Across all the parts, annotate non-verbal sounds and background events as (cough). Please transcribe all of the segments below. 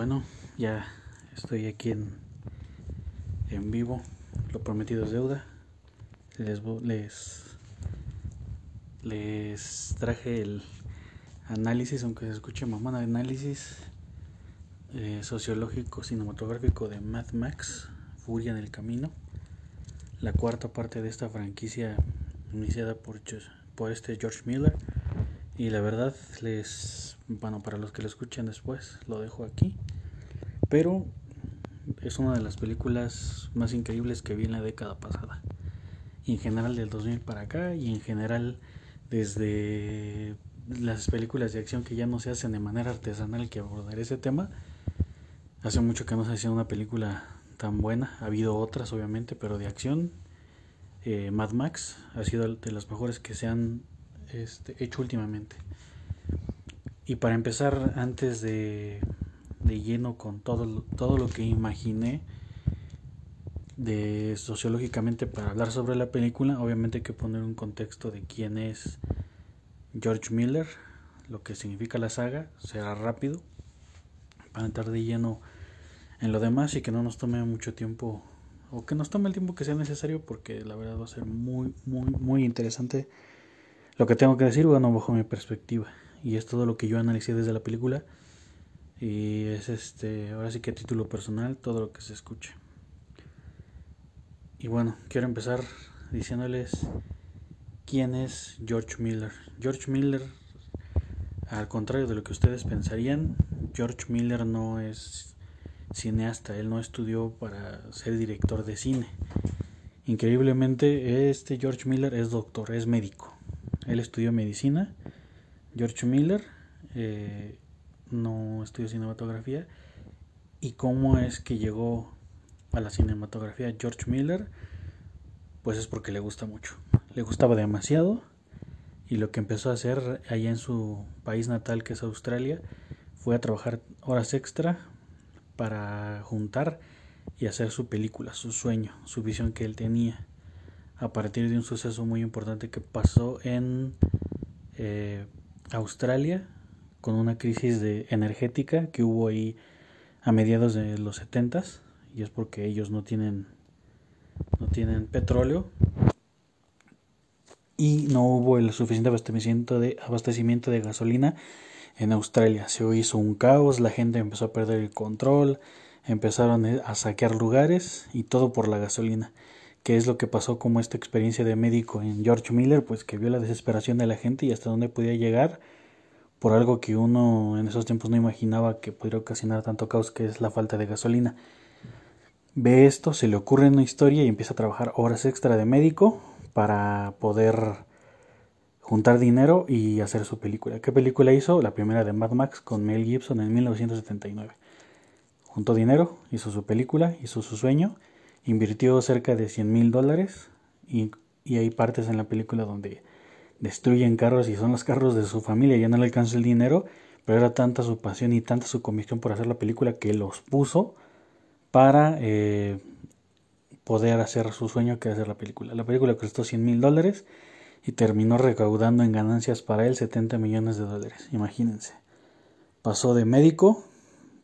Bueno, ya estoy aquí en, en vivo. Lo prometido es deuda. Les, les, les traje el análisis, aunque se escuche mamá, análisis eh, sociológico cinematográfico de Mad Max, Furia en el Camino. La cuarta parte de esta franquicia iniciada por, por este George Miller. Y la verdad, les, bueno, para los que lo escuchen después, lo dejo aquí. Pero es una de las películas más increíbles que vi en la década pasada. Y en general del 2000 para acá y en general desde las películas de acción que ya no se hacen de manera artesanal que abordar ese tema. Hace mucho que no se hacía una película tan buena. Ha habido otras obviamente, pero de acción. Eh, Mad Max ha sido de las mejores que se han este, hecho últimamente. Y para empezar, antes de, de lleno con todo, todo lo que imaginé de sociológicamente para hablar sobre la película, obviamente hay que poner un contexto de quién es George Miller, lo que significa la saga, será rápido para entrar de lleno en lo demás y que no nos tome mucho tiempo o que nos tome el tiempo que sea necesario porque la verdad va a ser muy muy muy interesante lo que tengo que decir, bueno, bajo mi perspectiva. Y es todo lo que yo analicé desde la película. Y es este, ahora sí que a título personal, todo lo que se escuche. Y bueno, quiero empezar diciéndoles quién es George Miller. George Miller, al contrario de lo que ustedes pensarían, George Miller no es cineasta, él no estudió para ser director de cine. Increíblemente, este George Miller es doctor, es médico. Él estudió medicina. George Miller eh, no estudió cinematografía. ¿Y cómo es que llegó a la cinematografía George Miller? Pues es porque le gusta mucho. Le gustaba demasiado. Y lo que empezó a hacer allá en su país natal, que es Australia, fue a trabajar horas extra para juntar y hacer su película, su sueño, su visión que él tenía a partir de un suceso muy importante que pasó en eh, Australia con una crisis de energética que hubo ahí a mediados de los 70 y es porque ellos no tienen no tienen petróleo. Y no hubo el suficiente abastecimiento de abastecimiento de gasolina en Australia. Se hizo un caos, la gente empezó a perder el control, empezaron a saquear lugares y todo por la gasolina. Qué es lo que pasó como esta experiencia de médico en George Miller, pues que vio la desesperación de la gente y hasta dónde podía llegar por algo que uno en esos tiempos no imaginaba que pudiera ocasionar tanto caos, que es la falta de gasolina. Ve esto, se le ocurre una historia y empieza a trabajar horas extra de médico para poder juntar dinero y hacer su película. ¿Qué película hizo? La primera de Mad Max con Mel Gibson en 1979. Juntó dinero, hizo su película, hizo su sueño invirtió cerca de 100 mil dólares y, hay partes en la película donde destruyen carros y son los carros de su familia, ya no le alcanza el dinero, pero era tanta su pasión y tanta su convicción por hacer la película que los puso para eh, poder hacer su sueño que hacer la película. La película costó 100 mil dólares y terminó recaudando en ganancias para él 70 millones de dólares, imagínense. Pasó de médico,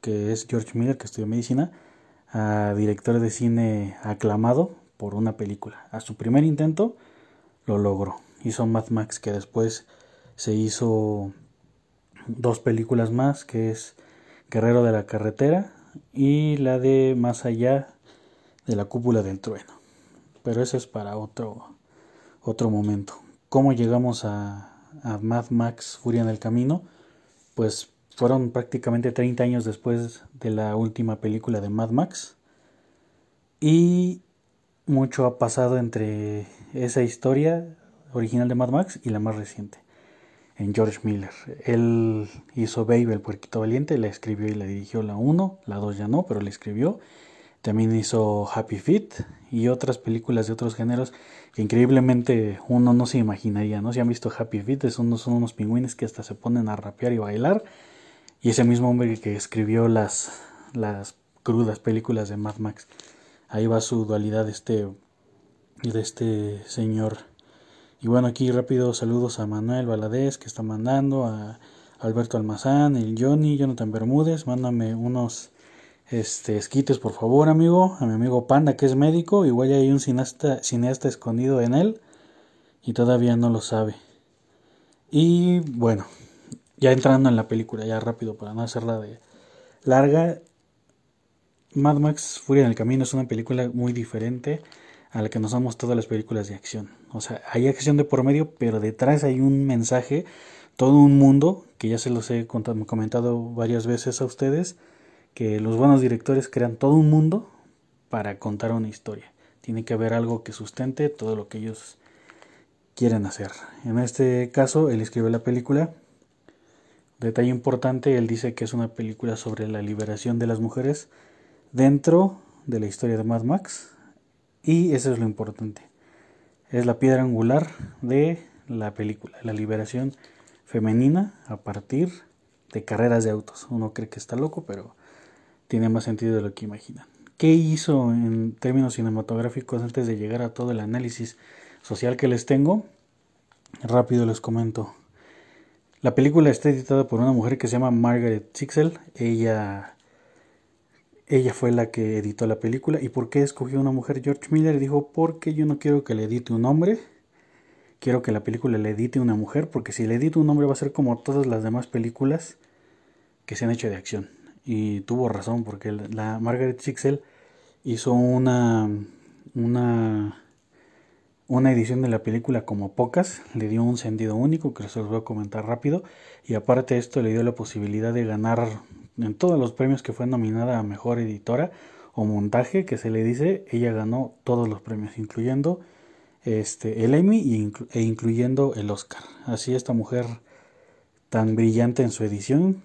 que es George Miller, que estudió medicina, a director de cine aclamado por una película. A su primer intento lo logró. Hizo Mad Max que después se hizo dos películas más que es Guerrero de la Carretera y la de Más allá de la cúpula del trueno. Pero eso es para otro otro momento. ¿Cómo llegamos a, a Mad Max Furia en el Camino? Pues fueron prácticamente 30 años después de la última película de Mad Max. Y mucho ha pasado entre esa historia original de Mad Max y la más reciente, en George Miller. Él hizo Baby, el puerquito valiente, la escribió y la dirigió la 1, la 2 ya no, pero la escribió. También hizo Happy Feet y otras películas de otros géneros que increíblemente uno no se imaginaría, ¿no? Si han visto Happy Feet, son unos, son unos pingüines que hasta se ponen a rapear y bailar y ese mismo hombre que escribió las, las crudas películas de Mad Max. Ahí va su dualidad de este, de este señor. Y bueno, aquí rápido saludos a Manuel Valadez que está mandando, a, Alberto Almazán, el Johnny, Jonathan Bermúdez, mándame unos este, esquites por favor amigo, a mi amigo Panda que es médico, igual hay un cineasta, cineasta escondido en él y todavía no lo sabe. Y bueno, ya entrando en la película, ya rápido para no hacerla de larga, Mad Max Furia en el Camino es una película muy diferente a la que nos han mostrado las películas de acción. O sea, hay acción de por medio, pero detrás hay un mensaje, todo un mundo, que ya se los he comentado varias veces a ustedes, que los buenos directores crean todo un mundo para contar una historia. Tiene que haber algo que sustente todo lo que ellos quieren hacer. En este caso, él escribe la película. Detalle importante, él dice que es una película sobre la liberación de las mujeres dentro de la historia de Mad Max. Y eso es lo importante. Es la piedra angular de la película, la liberación femenina a partir de carreras de autos. Uno cree que está loco, pero tiene más sentido de lo que imaginan. ¿Qué hizo en términos cinematográficos antes de llegar a todo el análisis social que les tengo? Rápido les comento. La película está editada por una mujer que se llama Margaret Sixel. Ella ella fue la que editó la película. ¿Y por qué escogió una mujer? George Miller dijo, porque yo no quiero que le edite un hombre. Quiero que la película le edite una mujer, porque si le edito un hombre va a ser como todas las demás películas que se han hecho de acción. Y tuvo razón, porque la Margaret Sixel hizo una, una, una edición de la película como pocas. Le dio un sentido único, que se los voy a comentar rápido. Y aparte esto le dio la posibilidad de ganar en todos los premios que fue nominada a mejor editora o montaje que se le dice, ella ganó todos los premios, incluyendo este, el Emmy e incluyendo el Oscar. Así esta mujer tan brillante en su edición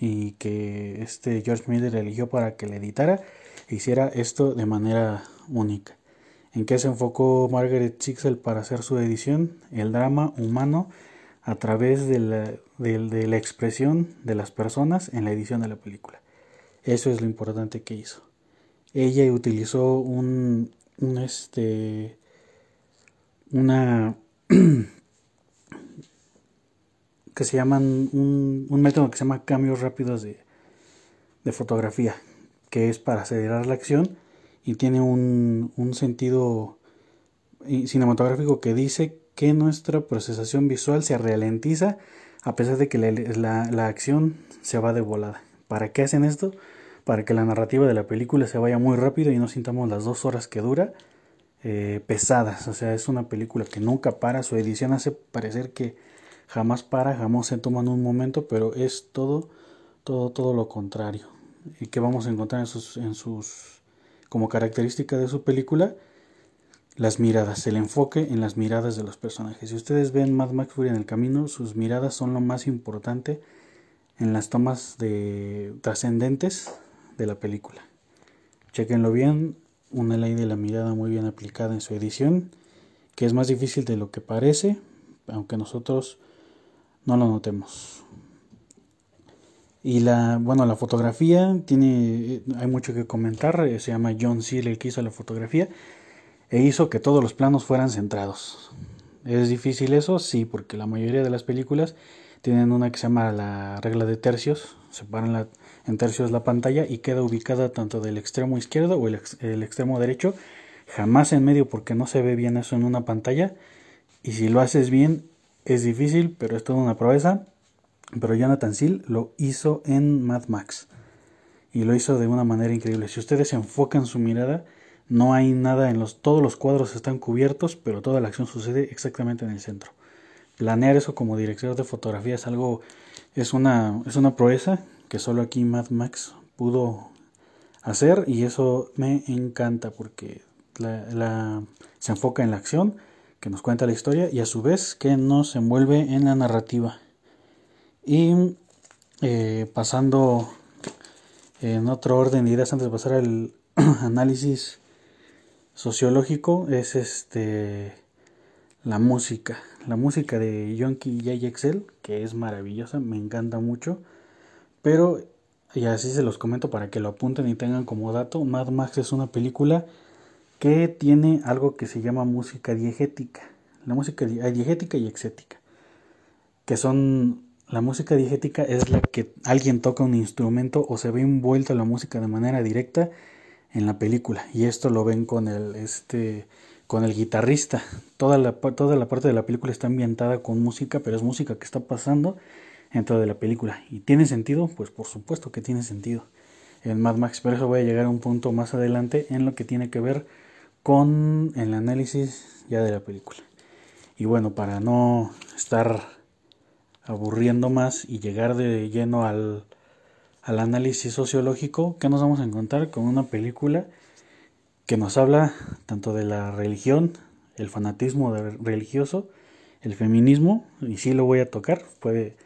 y que este George Miller eligió para que le editara e hiciera esto de manera única. ¿En qué se enfocó Margaret Sixel para hacer su edición? El drama humano a través de la, de, la expresión de las personas en la edición de la película. Eso es lo importante que hizo. Ella utilizó un, este, una (clears throat) que se llaman un, método que se llama cambios rápidos de, de, fotografía, que es para acelerar la acción y tiene un, un sentido cinematográfico que dice que nuestra procesación visual se ralentiza a pesar de que la, acción se va de volada. ¿Para qué hacen esto? Para que la narrativa de la película se vaya muy rápido y no sintamos las dos horas que dura eh, pesadas. O sea, es una película que nunca para. Su edición hace parecer que jamás para, jamás se toma en un momento, pero es todo, todo, todo lo contrario. Y que vamos a encontrar en sus, en sus como característica de su película las miradas, el enfoque en las miradas de los personajes. Si ustedes ven Mad Max Fury en el camino, sus miradas son lo más importante en las tomas de trascendentes de la película. Chequenlo bien, una ley de la mirada muy bien aplicada en su edición, que es más difícil de lo que parece, aunque nosotros no lo notemos. Y la, bueno, la fotografía tiene, hay mucho que comentar, se llama John Seal el que hizo la fotografía e hizo que todos los planos fueran centrados. ¿Es difícil eso? Sí, porque la mayoría de las películas tienen una que se llama la regla de tercios, separan en tercios la pantalla y queda ubicada tanto del extremo izquierdo o el, el extremo derecho, jamás en medio porque no se ve bien eso en una pantalla y si lo haces bien es difícil, pero es toda una proeza. Pero Jonathan Seal lo hizo en Mad Max y lo hizo de una manera increíble. Si ustedes enfocan su mirada, no hay nada en los todos los cuadros están cubiertos, pero toda la acción sucede exactamente en el centro. Planear eso como director de fotografía es algo es una es una proeza que solo aquí Mad Max pudo hacer y eso me encanta porque la, se enfoca en la acción que nos cuenta la historia y a su vez que nos envuelve en la narrativa. Y eh, pasando en otro orden de ideas antes de pasar al (clears throat) análisis sociológico es este la música, la música de Yonki J. Excel, que es maravillosa, me encanta mucho, pero y así se los comento para que lo apunten y tengan como dato, Mad Max es una película que tiene algo que se llama música diegética, la música diegética y exética, que son la música diegética es la que alguien toca un instrumento o se ve envuelta la música de manera directa en la película. Y esto lo ven con el, este, con el guitarrista. Toda la, toda la parte de la película está ambientada con música, pero es música que está pasando dentro de la película. ¿Y tiene sentido? Pues por supuesto que tiene sentido. En Mad Max, pero eso voy a llegar a un punto más adelante en lo que tiene que ver con el análisis ya de la película. Y bueno, para no estar aburriendo más y llegar de lleno al, al análisis sociológico, que nos vamos a encontrar con una película que nos habla tanto de la religión, el fanatismo religioso, el feminismo, y sí lo voy a tocar, puede,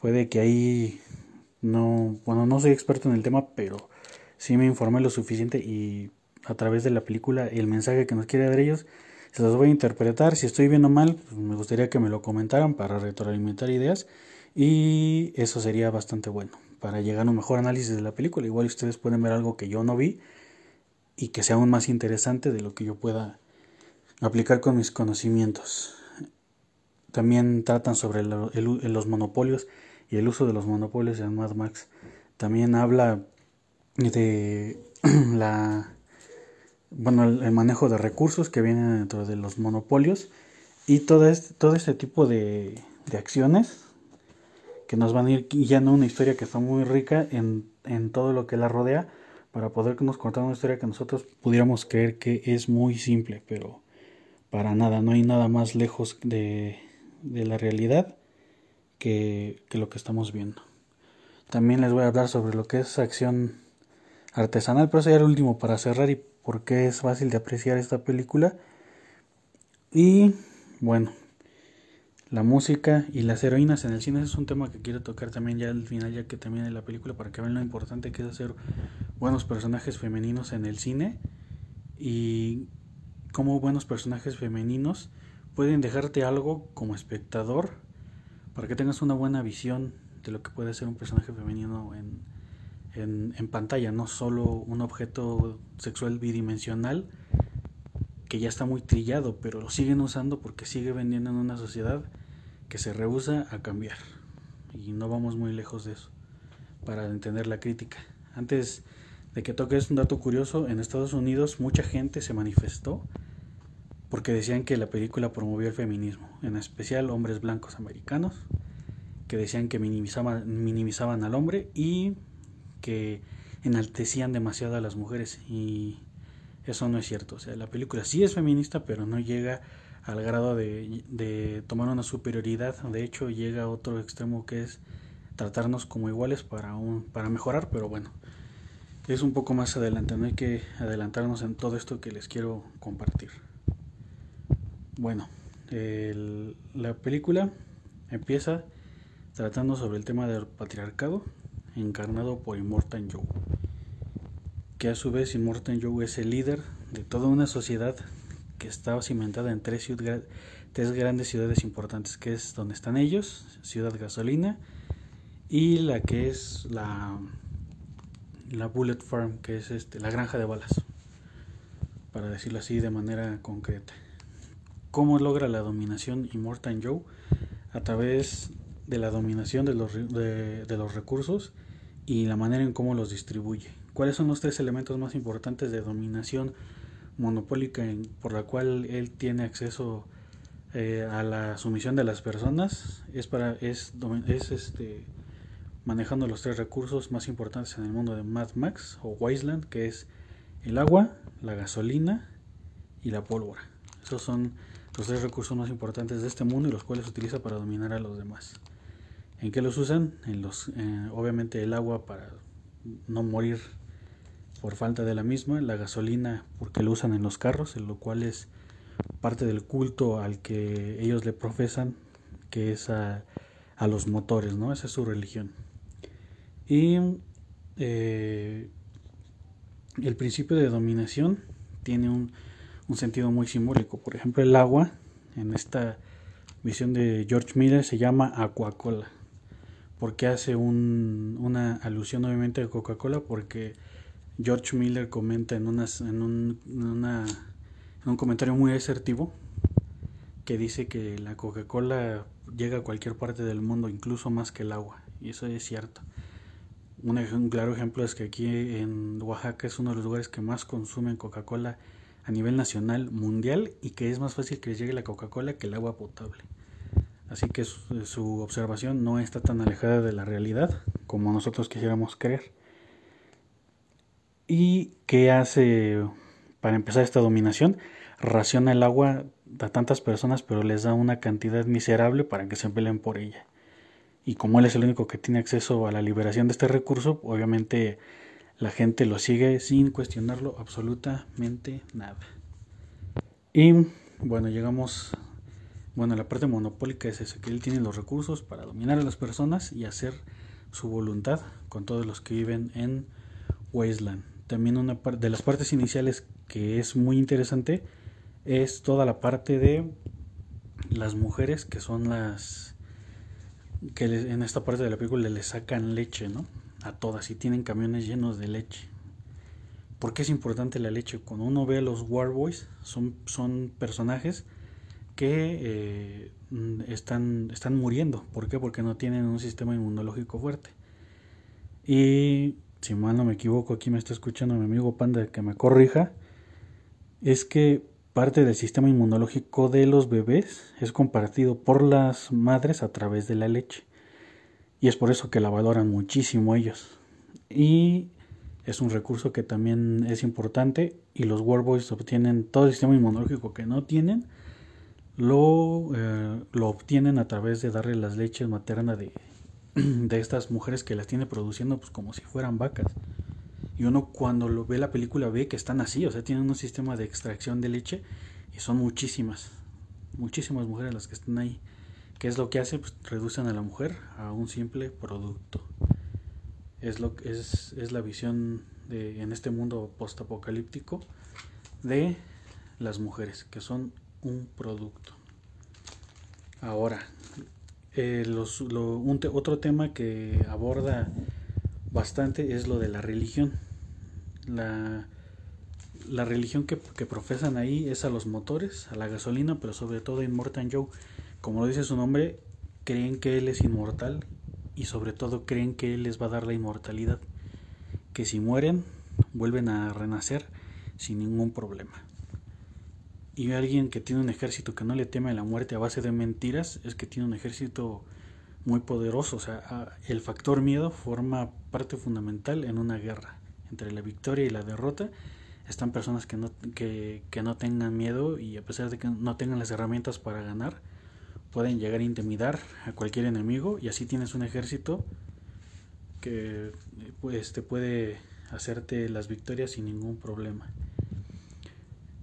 puede que ahí no, bueno, no soy experto en el tema, pero sí me informé lo suficiente y a través de la película el mensaje que nos quiere dar ellos, se los voy a interpretar, si estoy bien o mal, pues me gustaría que me lo comentaran para retroalimentar ideas y eso sería bastante bueno para llegar a un mejor análisis de la película. Igual ustedes pueden ver algo que yo no vi y que sea aún más interesante de lo que yo pueda aplicar con mis conocimientos. También tratan sobre los monopolios y el uso de los monopolios en Mad Max. También habla de (clears throat) la bueno el, manejo de recursos que vienen dentro de los monopolios y todo este, todo este tipo de, de acciones que nos van a ir guiando una historia que está muy rica en, en todo lo que la rodea para podernos contar una historia que nosotros pudiéramos creer que es muy simple, pero para nada, no hay nada más lejos de, de la realidad que, que, lo que estamos viendo. También les voy a hablar sobre lo que es acción artesanal, pero eso ya el último para cerrar y por qué es fácil de apreciar esta película. Y bueno, la música y las heroínas en el cine. Es un tema que quiero tocar también ya al final ya que termine la película para que vean lo importante que es hacer buenos personajes femeninos en el cine y cómo buenos personajes femeninos pueden dejarte algo como espectador para que tengas una buena visión de lo que puede ser un personaje femenino en, en, en pantalla, no solo un objeto sexual bidimensional que ya está muy trillado, pero lo siguen usando porque sigue vendiendo en una sociedad que se rehúsa a cambiar. Y no vamos muy lejos de eso para entender la crítica. Antes de que toques un dato curioso, en Estados Unidos mucha gente se manifestó porque decían que la película promovió el feminismo, en especial hombres blancos americanos, que decían que minimizaban, minimizaban al hombre y que enaltecían demasiado a las mujeres y eso no es cierto. O sea, la película sí es feminista, pero no llega al grado de, tomar una superioridad. De hecho, llega a otro extremo que es tratarnos como iguales para, un, para mejorar, pero bueno, es un poco más adelante. No hay que adelantarnos en todo esto que les quiero compartir. Bueno, la película empieza tratando sobre el tema del patriarcado encarnado por Immortan Joe que a su vez Immortan Joe es el líder de toda una sociedad que está cimentada en tres, grandes ciudades importantes, que es donde están ellos, Ciudad Gasolina, y la que es la, la Bullet Farm, que es este, la granja de balas, para decirlo así de manera concreta. ¿Cómo logra la dominación Immortan Joe? A través de la dominación de los recursos y la manera en cómo los distribuye. ¿Cuáles son los tres elementos más importantes de dominación monopólica por la cual él tiene acceso eh, a la sumisión de las personas? Es para es, es este manejando los tres recursos más importantes en el mundo de Mad Max o Wasteland, que es el agua, la gasolina y la pólvora. Esos son los tres recursos más importantes de este mundo y los cuales utiliza para dominar a los demás. ¿En qué los usan? En los, eh, obviamente el agua para no morir por falta de la misma, la gasolina porque lo usan en los carros, en lo cual es parte del culto al que ellos le profesan, que es a, a los motores, ¿no? Esa es su religión. Y eh, el principio de dominación tiene un, un, sentido muy simbólico. Por ejemplo, el agua, en esta visión de George Miller, se llama Aquacola. porque hace un, una alusión obviamente a Coca-Cola? Porque George Miller comenta en, en, un, en, una, en un comentario muy asertivo que dice que la Coca-Cola llega a cualquier parte del mundo, incluso más que el agua, y eso es cierto. Un, claro ejemplo es que aquí en Oaxaca es uno de los lugares que más consumen Coca-Cola a nivel nacional, mundial, y que es más fácil que les llegue la Coca-Cola que el agua potable. Así que su, observación no está tan alejada de la realidad como nosotros quisiéramos creer. ¿Y qué hace para empezar esta dominación? Raciona el agua a tantas personas, pero les da una cantidad miserable para que se peleen por ella. Y como él es el único que tiene acceso a la liberación de este recurso, obviamente la gente lo sigue sin cuestionarlo absolutamente nada. Y bueno, llegamos, bueno, la parte monopólica es eso, que él tiene los recursos para dominar a las personas y hacer su voluntad con todos los que viven en Wasteland. También una de las partes iniciales que es muy interesante es toda la parte de las mujeres que son las que en esta parte de la película le sacan leche, ¿no? A todas y tienen camiones llenos de leche. ¿Por qué es importante la leche? Cuando uno ve a los Warboys, son, son personajes que eh, están, están muriendo. ¿Por qué? Porque no tienen un sistema inmunológico fuerte. Y si mal no me equivoco, aquí me está escuchando mi amigo Panda que me corrija, es que parte del sistema inmunológico de los bebés es compartido por las madres a través de la leche. Y es por eso que la valoran muchísimo ellos. Y es un recurso que también es importante y los Warboys obtienen todo el sistema inmunológico que no tienen, lo, eh, lo obtienen a través de darle las leches maternas de, (clears throat) de estas mujeres que las tiene produciendo pues como si fueran vacas. Y uno cuando lo ve la película ve que están así, o sea, tienen un sistema de extracción de leche y son muchísimas, muchísimas mujeres las que están ahí. ¿Qué es lo que hace? Pues reducen a la mujer a un simple producto. Es, lo, es, es la visión de, en este mundo postapocalíptico de las mujeres, que son un producto. Ahora, eh, los, lo, un te, otro tema que aborda bastante es lo de la religión la, la religión que, que, profesan ahí es a los motores, a la gasolina, pero sobre todo a Immortal Joe. Como lo dice su nombre, creen que él es inmortal y sobre todo creen que él les va a dar la inmortalidad. Que si mueren, vuelven a renacer sin ningún problema. Y alguien que tiene un ejército que no le teme a la muerte a base de mentiras es que tiene un ejército muy poderoso. O sea, el factor miedo forma parte fundamental en una guerra entre la victoria y la derrota están personas que no, que, que no tengan miedo y a pesar de que no tengan las herramientas para ganar, pueden llegar a intimidar a cualquier enemigo y así tienes un ejército que pues te puede hacerte las victorias sin ningún problema.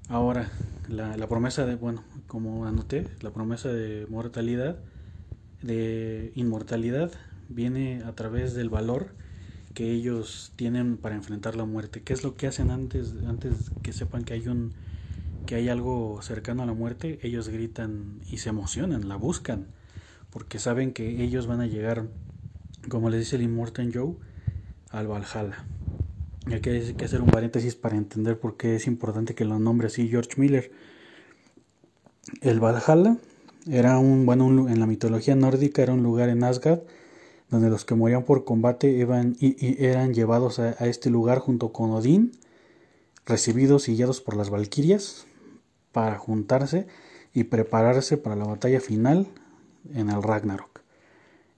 Ahora, la, la promesa de, bueno, como anoté, la promesa de mortalidad, de inmortalidad, viene a través del valor que ellos tienen para enfrentar la muerte. ¿Qué es lo que hacen antes, antes que sepan que hay un que hay algo cercano a la muerte? Ellos gritan y se emocionan, la buscan, porque saben que ellos van a llegar, como les dice el Immortal Joe, al Valhalla. Y aquí hay que hacer un paréntesis para entender por qué es importante que lo nombre así George Miller. El Valhalla era un, bueno, en la mitología nórdica era un lugar en Asgard donde los que morían por combate iban, y, eran llevados a, este lugar junto con Odín, recibidos y guiados por las Valquirias, para juntarse y prepararse para la batalla final en el Ragnarok.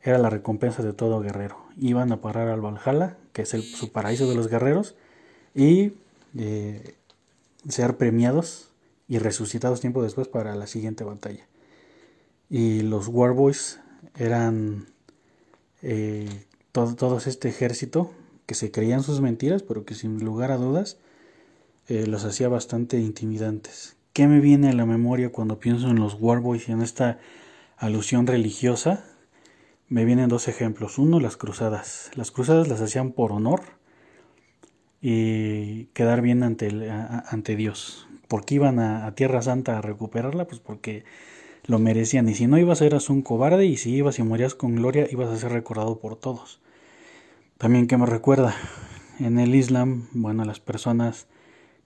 Era la recompensa de todo guerrero. Iban a parar al Valhalla, que es el, su paraíso de los guerreros, y eh, ser premiados y resucitados tiempo después para la siguiente batalla. Y los Warboys eran eh, todo, este ejército que se creían sus mentiras, pero que sin lugar a dudas eh, los hacía bastante intimidantes. ¿Qué me viene a la memoria cuando pienso en los Warboys y en esta alusión religiosa? Me vienen dos ejemplos. Uno, las cruzadas. Las cruzadas las hacían por honor y quedar bien ante, ante Dios. ¿Por qué iban a, a Tierra Santa a recuperarla? Pues porque lo merecían. Y si no ibas, eras un cobarde. Y si ibas y morías con gloria, ibas a ser recordado por todos. También que me recuerda, en el Islam, bueno, las personas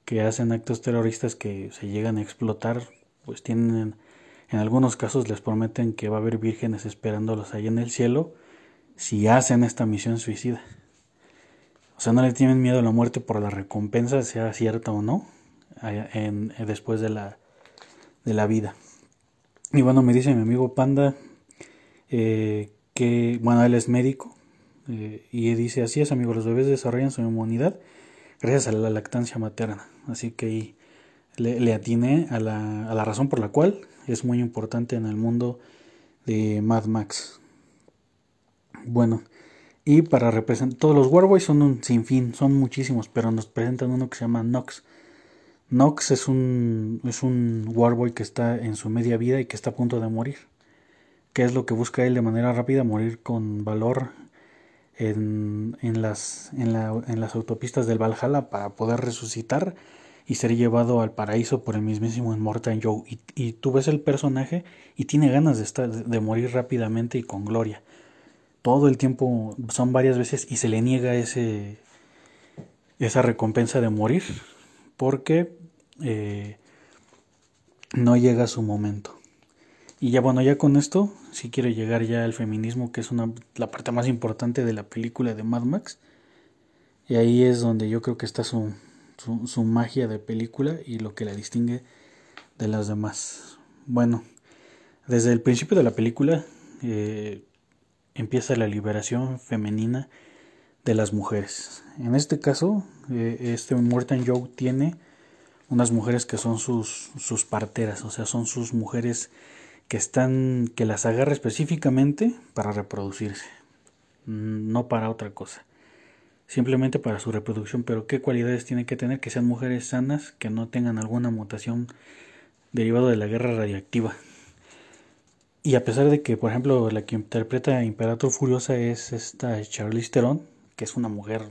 que hacen actos terroristas que se llegan a explotar, pues tienen En algunos casos les prometen que va a haber vírgenes esperándolos ahí en el cielo si hacen esta misión suicida. O sea, no le tienen miedo a la muerte por la recompensa, sea cierta o no, en, después de la, de la vida. Y bueno, me dice mi amigo Panda eh, que, bueno, él es médico eh, y dice, así es, amigo, los bebés desarrollan su inmunidad gracias a la lactancia materna. Así que le, le atiné a la, a la razón por la cual es muy importante en el mundo de Mad Max. Bueno, y para representar, todos los Warboys son un sinfín, son muchísimos, pero nos presentan uno que se llama Nox. Nox es un, es un Warboy que está en su media vida y que está a punto de morir. ¿Qué es lo que busca él de manera rápida? Morir con valor en, en, las, en, la, en las autopistas del Valhalla para poder resucitar y ser llevado al paraíso por el mismísimo Immortal Joe. Y, y, tú ves el personaje y tiene ganas de, estar, de morir rápidamente y con gloria. Todo el tiempo son varias veces y se le niega ese, esa recompensa de morir porque eh, no llega su momento. Y ya bueno, ya con esto, si quiero llegar ya al feminismo, que es una, la parte más importante de la película de Mad Max. Y ahí es donde yo creo que está su, su, magia de película y lo que la distingue de las demás. Bueno, desde el principio de la película eh, empieza la liberación femenina de las mujeres. En este caso, eh, este Morton Joe tiene unas mujeres que son sus, sus parteras, o sea, son sus mujeres que están, que las agarra específicamente para reproducirse, no para otra cosa, simplemente para su reproducción, pero qué cualidades tienen que tener, que sean mujeres sanas, que no tengan alguna mutación derivada de la guerra radiactiva. Y a pesar de que, por ejemplo, la que interpreta a Imperator Furiosa es esta Charlize Theron, que es una mujer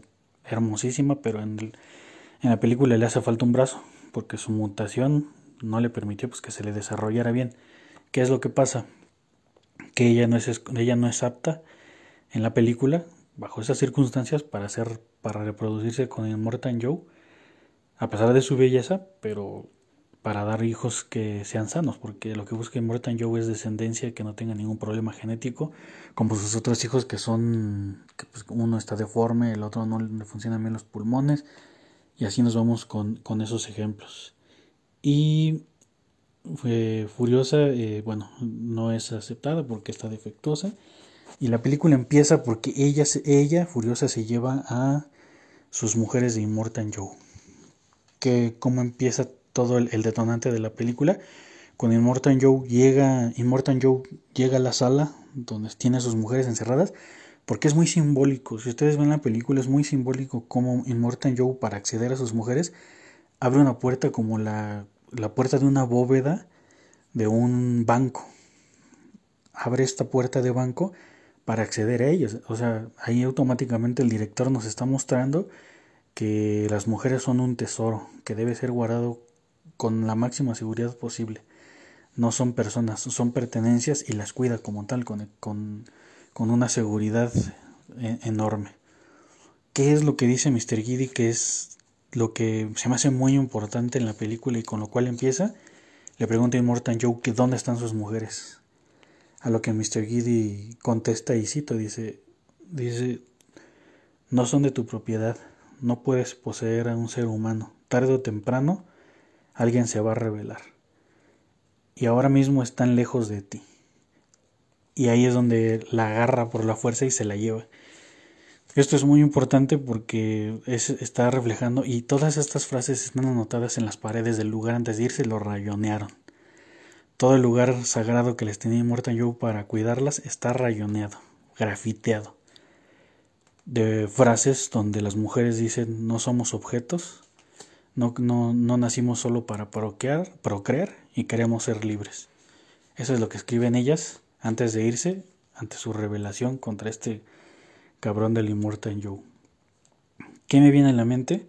hermosísima, pero en, en la película le hace falta un brazo, porque su mutación no le permitió pues, que se le desarrollara bien. ¿Qué es lo que pasa? Que ella no es, ella no es apta en la película, bajo esas circunstancias, para, hacer, para reproducirse con Immortal Joe, a pesar de su belleza, pero para dar hijos que sean sanos, porque lo que busca Immortal Joe es descendencia que no tenga ningún problema genético, como sus otros hijos que son, pues uno está deforme, el otro no le funcionan bien los pulmones, y así nos vamos con, con esos ejemplos. Y Furiosa, eh, bueno, no es aceptada porque está defectuosa. Y la película empieza porque ella, ella Furiosa, se lleva a sus mujeres de Immortal Joe. Que como empieza todo el, detonante de la película. Cuando Immortal Joe llega, Immortal Joe llega a la sala donde tiene a sus mujeres encerradas porque es muy simbólico. Si ustedes ven la película, es muy simbólico cómo Immortal Joe, para acceder a sus mujeres, abre una puerta como la, la puerta de una bóveda de un banco. Abre esta puerta de banco para acceder a ellos. O sea, ahí automáticamente el director nos está mostrando que las mujeres son un tesoro que debe ser guardado con la máxima seguridad posible. No son personas, son pertenencias y las cuida como tal, con, con con una seguridad e-, enorme. ¿Qué es lo que dice Mr. Giddy? Que es lo que se me hace muy importante en la película y con lo cual empieza. Le pregunta a Immortal Joe que dónde están sus mujeres. A lo que Mr. Giddy contesta y cito, dice, dice, no son de tu propiedad, no puedes poseer a un ser humano. Tarde o temprano alguien se va a revelar. Y ahora mismo están lejos de ti y ahí es donde la agarra por la fuerza y se la lleva. Esto es muy importante porque está reflejando y todas estas frases están anotadas en las paredes del lugar antes de irse, lo rayonearon. Todo el lugar sagrado que les tenía Morton Joe para cuidarlas está rayoneado, grafiteado. De frases donde las mujeres dicen no somos objetos, no, no, no nacimos solo para procrear, procrear y queremos ser libres. Eso es lo que escriben ellas antes de irse ante su revelación contra este cabrón del Immortal Joe. ¿Qué me viene a la mente?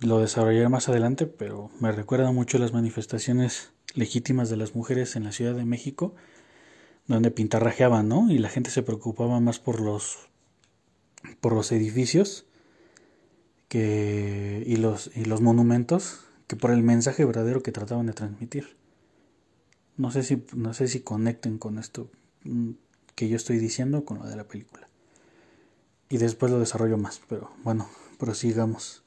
Lo desarrollaré más adelante, pero me recuerda mucho las manifestaciones legítimas de las mujeres en la Ciudad de México, donde pintarrajeaban, ¿no? Y la gente se preocupaba más por los por los edificios que, y, los, y los monumentos que por el mensaje verdadero que trataban de transmitir. No sé si, no sé si conecten con esto mm, que yo estoy diciendo con lo de la película. Y después lo desarrollo más, pero bueno, prosigamos.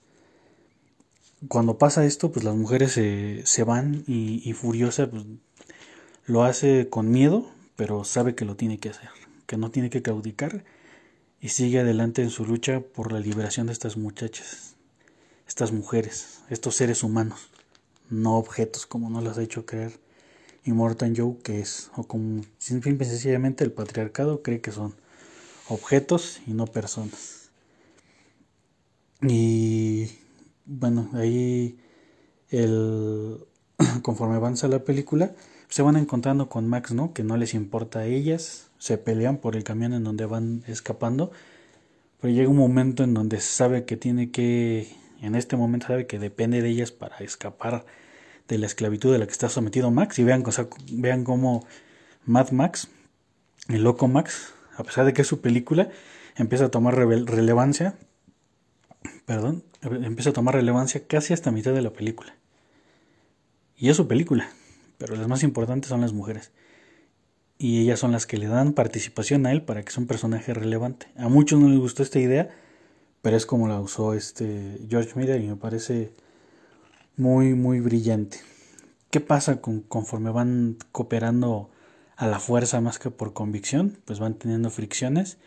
Cuando pasa esto, pues las mujeres se, se van y, y Furiosa pues, lo hace con miedo, pero sabe que lo tiene que hacer, que no tiene que caudicar y sigue adelante en su lucha por la liberación de estas muchachas, estas mujeres, estos seres humanos, no objetos como nos las ha hecho creer Immortal Joe, que es, o como simple sencillamente el patriarcado cree que son objetos y no personas. Y bueno, ahí el, (clears throat) conforme avanza la película, se van encontrando con Max, ¿no? Que no les importa a ellas, se pelean por el camión en donde van escapando, pero llega un momento en donde sabe que tiene que, en este momento sabe que depende de ellas para escapar de la esclavitud de la que está sometido Max, y vean, o vean cómo Mad Max, el loco Max, a pesar de que es su película, empieza a tomar relevancia, perdón, empieza a tomar relevancia casi hasta mitad de la película. Y es su película pero las más importantes son las mujeres. Y ellas son las que le dan participación a él para que sea un personaje relevante. A muchos no les gustó esta idea, pero es como la usó este George Miller y me parece muy, muy brillante. ¿Qué pasa con, conforme van cooperando a la fuerza más que por convicción? Pues van teniendo fricciones.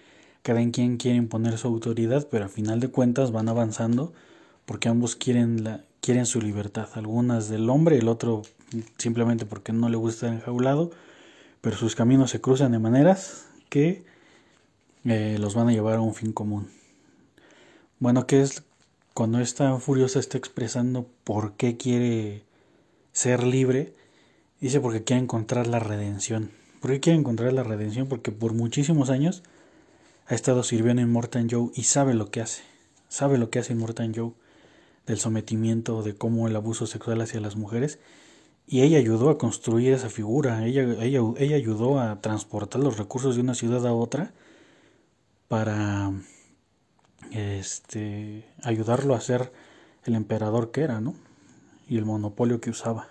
Cada quien quiere imponer su autoridad, pero a final de cuentas van avanzando porque ambos quieren, quieren su libertad. Algunas del hombre, el otro simplemente porque no le gusta enjaulado, pero sus caminos se cruzan de maneras que eh, los van a llevar a un fin común. Bueno, ¿qué es cuando esta furiosa está expresando por qué quiere ser libre? Dice porque quiere encontrar la redención. ¿Por qué quiere encontrar la redención? Porque por muchísimos años ha estado sirviendo en Morton Joe y sabe lo que hace. Sabe lo que hace Morton Joe del sometimiento, de cómo el abuso sexual hacia las mujeres y ella ayudó a construir esa figura, ella, ella, ella ayudó a transportar los recursos de una ciudad a otra para este, ayudarlo a ser el emperador que era, ¿no? Y el monopolio que usaba.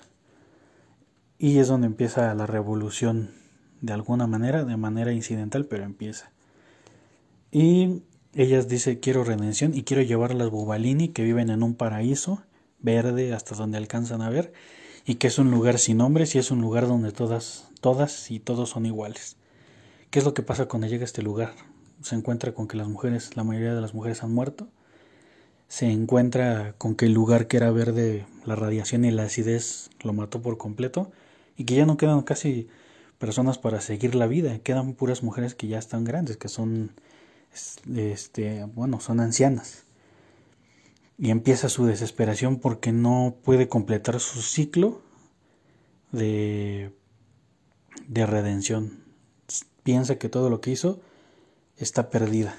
Y es donde empieza la revolución, de alguna manera, de manera incidental, pero empieza. Y ella dice, quiero redención y quiero llevar a las Bubalini que viven en un paraíso verde hasta donde alcanzan a ver y que es un lugar sin hombres y es un lugar donde todas, todas y todos son iguales. ¿Qué es lo que pasa cuando llega a este lugar? Se encuentra con que las mujeres, la mayoría de las mujeres han muerto. Se encuentra con que el lugar que era verde, la radiación y la acidez lo mató por completo y que ya no quedan casi personas para seguir la vida, quedan puras mujeres que ya están grandes, que son este, bueno, son ancianas y empieza su desesperación porque no puede completar su ciclo de, de redención. Piensa que todo lo que hizo está perdida.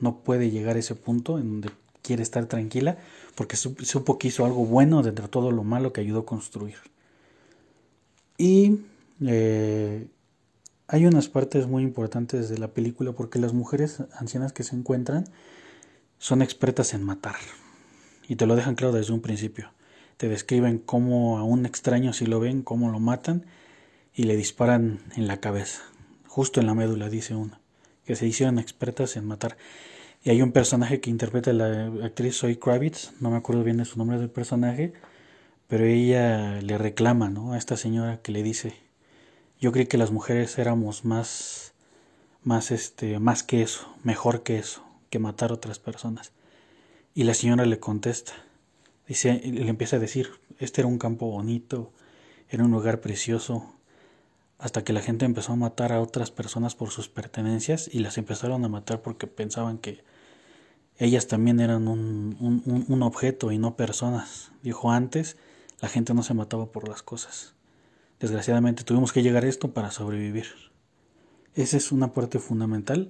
No puede llegar a ese punto en donde quiere estar tranquila porque supo que hizo algo bueno dentro de todo lo malo que ayudó a construir. Y eh, hay unas partes muy importantes de la película porque las mujeres ancianas que se encuentran son expertas en matar y te lo dejan claro desde un principio. Te describen cómo a un extraño si lo ven, cómo lo matan y le disparan en la cabeza, justo en la médula, dice uno, que se hicieron expertas en matar. Y hay un personaje que interpreta la actriz Zoe Kravitz, no me acuerdo bien de su nombre del personaje, pero ella le reclama ¿no? a esta señora que le dice, yo creí que las mujeres éramos más, más, este, más que eso, mejor que eso, que matar a otras personas. Y la señora le contesta, dice, le empieza a decir, este era un campo bonito, era un lugar precioso, hasta que la gente empezó a matar a otras personas por sus pertenencias y las empezaron a matar porque pensaban que ellas también eran un, un, un objeto y no personas. Dijo antes, la gente no se mataba por las cosas. Desgraciadamente tuvimos que llegar a esto para sobrevivir. Esa es una parte fundamental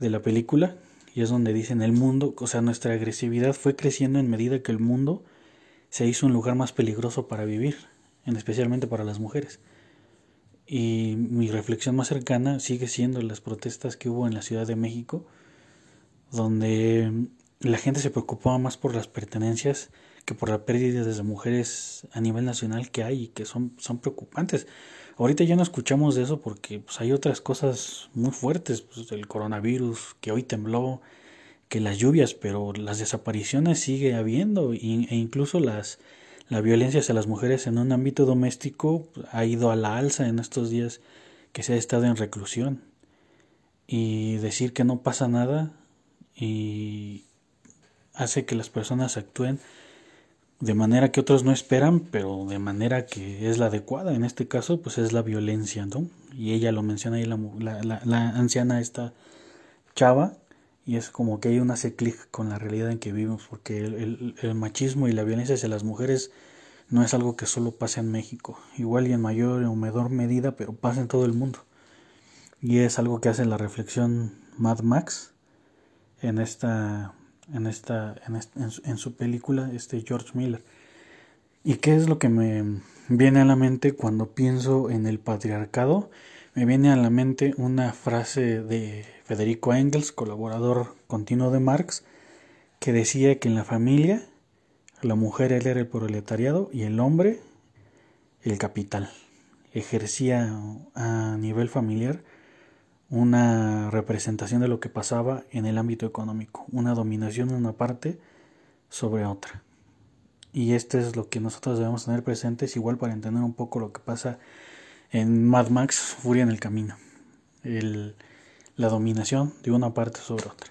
de la película y es donde dicen el mundo, o sea, nuestra agresividad fue creciendo en medida que el mundo se hizo un lugar más peligroso para vivir, en especialmente para las mujeres. Y mi reflexión más cercana sigue siendo las protestas que hubo en la Ciudad de México, donde la gente se preocupaba más por las pertenencias que por la pérdida de mujeres a nivel nacional que hay y que son, son preocupantes. Ahorita ya no escuchamos de eso porque pues, hay otras cosas muy fuertes, pues, el coronavirus, que hoy tembló, que las lluvias, pero las desapariciones sigue habiendo e incluso las, la violencia hacia las mujeres en un ámbito doméstico ha ido a la alza en estos días que se ha estado en reclusión. Y decir que no pasa nada y hace que las personas actúen de manera que otros no esperan, pero de manera que es la adecuada. En este caso, pues es la violencia, ¿no? Y ella lo menciona ahí, la, la, la, anciana, esta chava, y es como que hay un hace clic con la realidad en que vivimos, porque el, el, machismo y la violencia hacia las mujeres no es algo que solo pase en México, igual y en mayor o menor medida, pero pasa en todo el mundo. Y es algo que hace la reflexión Mad Max en esta en, esta, en, su, película, este George Miller. ¿Y qué es lo que me viene a la mente cuando pienso en el patriarcado? Me viene a la mente una frase de Federico Engels, colaborador continuo de Marx, que decía que en la familia la mujer era el proletariado y el hombre el capital. Ejercía a nivel familiar una representación de lo que pasaba en el ámbito económico, una dominación de una parte sobre otra. Y esto es lo que nosotros debemos tener presentes, igual para entender un poco lo que pasa en Mad Max, Furia en el Camino. La dominación de una parte sobre otra.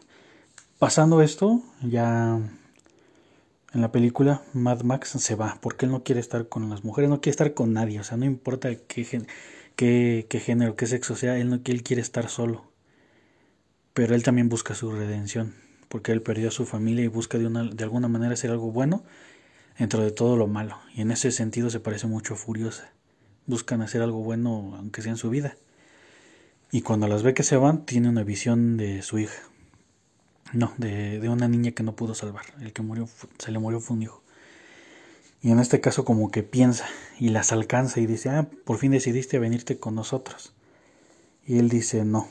Pasando esto, ya en la película Mad Max se va, porque él no quiere estar con las mujeres, no quiere estar con nadie, o sea, no importa qué, qué, qué género, qué sexo sea, él, no, él quiere estar solo. Pero él también busca su redención, porque él perdió a su familia y busca de, una, de alguna manera hacer algo bueno dentro de todo lo malo. Y en ese sentido se parece mucho a Furiosa. Buscan hacer algo bueno, aunque sea en su vida. Y cuando las ve que se van, tiene una visión de su hija. No, de, de una niña que no pudo salvar. El que murió, se le murió fue un hijo. Y en este caso como que piensa y las alcanza y dice, ah, por fin decidiste venirte con nosotros. Y él dice, no,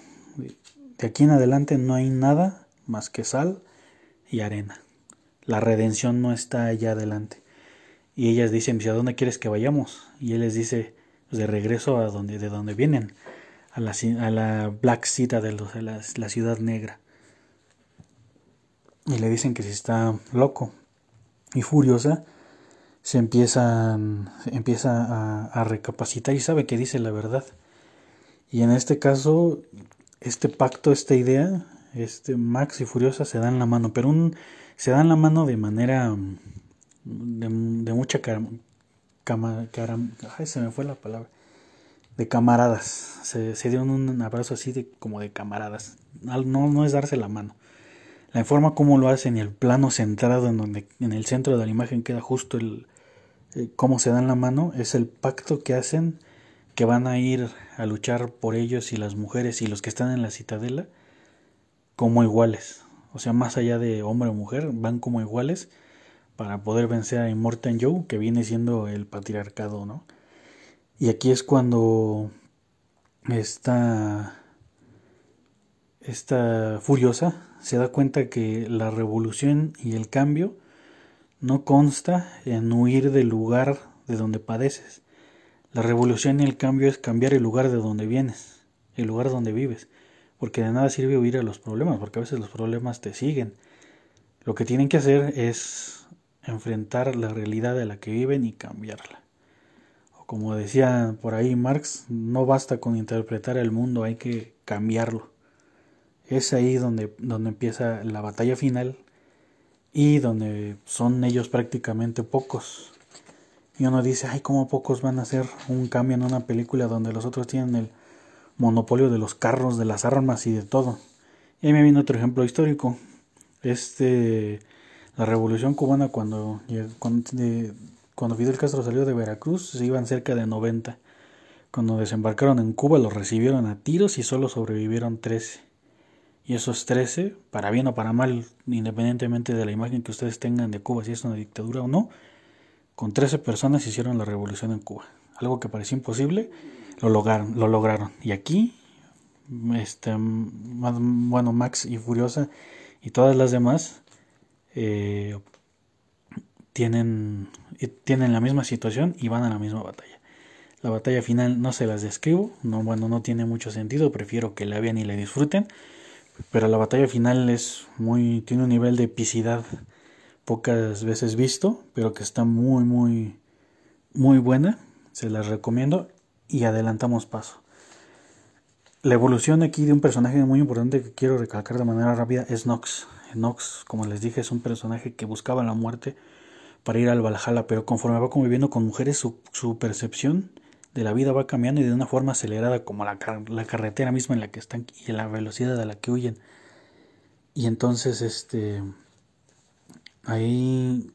de aquí en adelante no hay nada más que sal y arena. La redención no está allá adelante. Y ellas dicen, ¿a dónde quieres que vayamos? Y él les dice, pues de regreso a donde, de donde vienen, a la, a la Black City de, los, de la, la ciudad negra. Y le dicen que si está loco y furiosa, se empieza, empieza a, recapacitar y sabe que dice la verdad. Y en este caso, este pacto, esta idea, este Max y Furiosa se dan la mano, pero un, se dan la mano de manera de, mucha cama, se me fue la palabra, de camaradas. Se, se dieron un abrazo así de como de camaradas. No, no es darse la mano. La forma como lo hacen y el plano centrado en donde en el centro de la imagen queda justo el, cómo se dan la mano, es el pacto que hacen que van a ir a luchar por ellos y las mujeres y los que están en la citadela como iguales. O sea, más allá de hombre o mujer, van como iguales para poder vencer a Immortan Joe, que viene siendo el patriarcado, ¿no? Y aquí es cuando esta, esta furiosa se da cuenta que la revolución y el cambio no consta en huir del lugar de donde padeces. La revolución y el cambio es cambiar el lugar de donde vienes, el lugar donde vives, porque de nada sirve huir a los problemas, porque a veces los problemas te siguen. Lo que tienen que hacer es enfrentar la realidad de la que viven y cambiarla. O como decía por ahí Marx, no basta con interpretar el mundo, hay que cambiarlo. Es ahí donde, donde empieza la batalla final y donde son ellos prácticamente pocos. Y uno dice, ay, ¿cómo pocos van a hacer un cambio en una película donde los otros tienen el monopolio de los carros, de las armas y de todo? Y ahí me viene otro ejemplo histórico. Este, la revolución cubana cuando, cuando, cuando Fidel Castro salió de Veracruz, se iban cerca de 90. Cuando desembarcaron en Cuba los recibieron a tiros y solo sobrevivieron 13. Y esos 13, para bien o para mal, independientemente de la imagen que ustedes tengan de Cuba, si es una dictadura o no, con 13 personas hicieron la revolución en Cuba. Algo que parecía imposible, lo lograron. Lo lograron. Y aquí, este, bueno, Max y Furiosa y todas las demás, eh, tienen, tienen la misma situación y van a la misma batalla. La batalla final no se las describo, no, bueno, no tiene mucho sentido, prefiero que la vean y la disfruten, pero la batalla final es muy, tiene un nivel de epicidad pocas veces visto, pero que está muy, muy, muy buena, se las recomiendo y adelantamos paso. La evolución aquí de un personaje muy importante que quiero recalcar de manera rápida es Nox. Nox, como les dije, es un personaje que buscaba la muerte para ir al Valhalla, pero conforme va conviviendo con mujeres, su, percepción de la vida va cambiando y de una forma acelerada, como la, la, carretera misma en la que están y la velocidad a la que huyen. Y entonces, este, ahí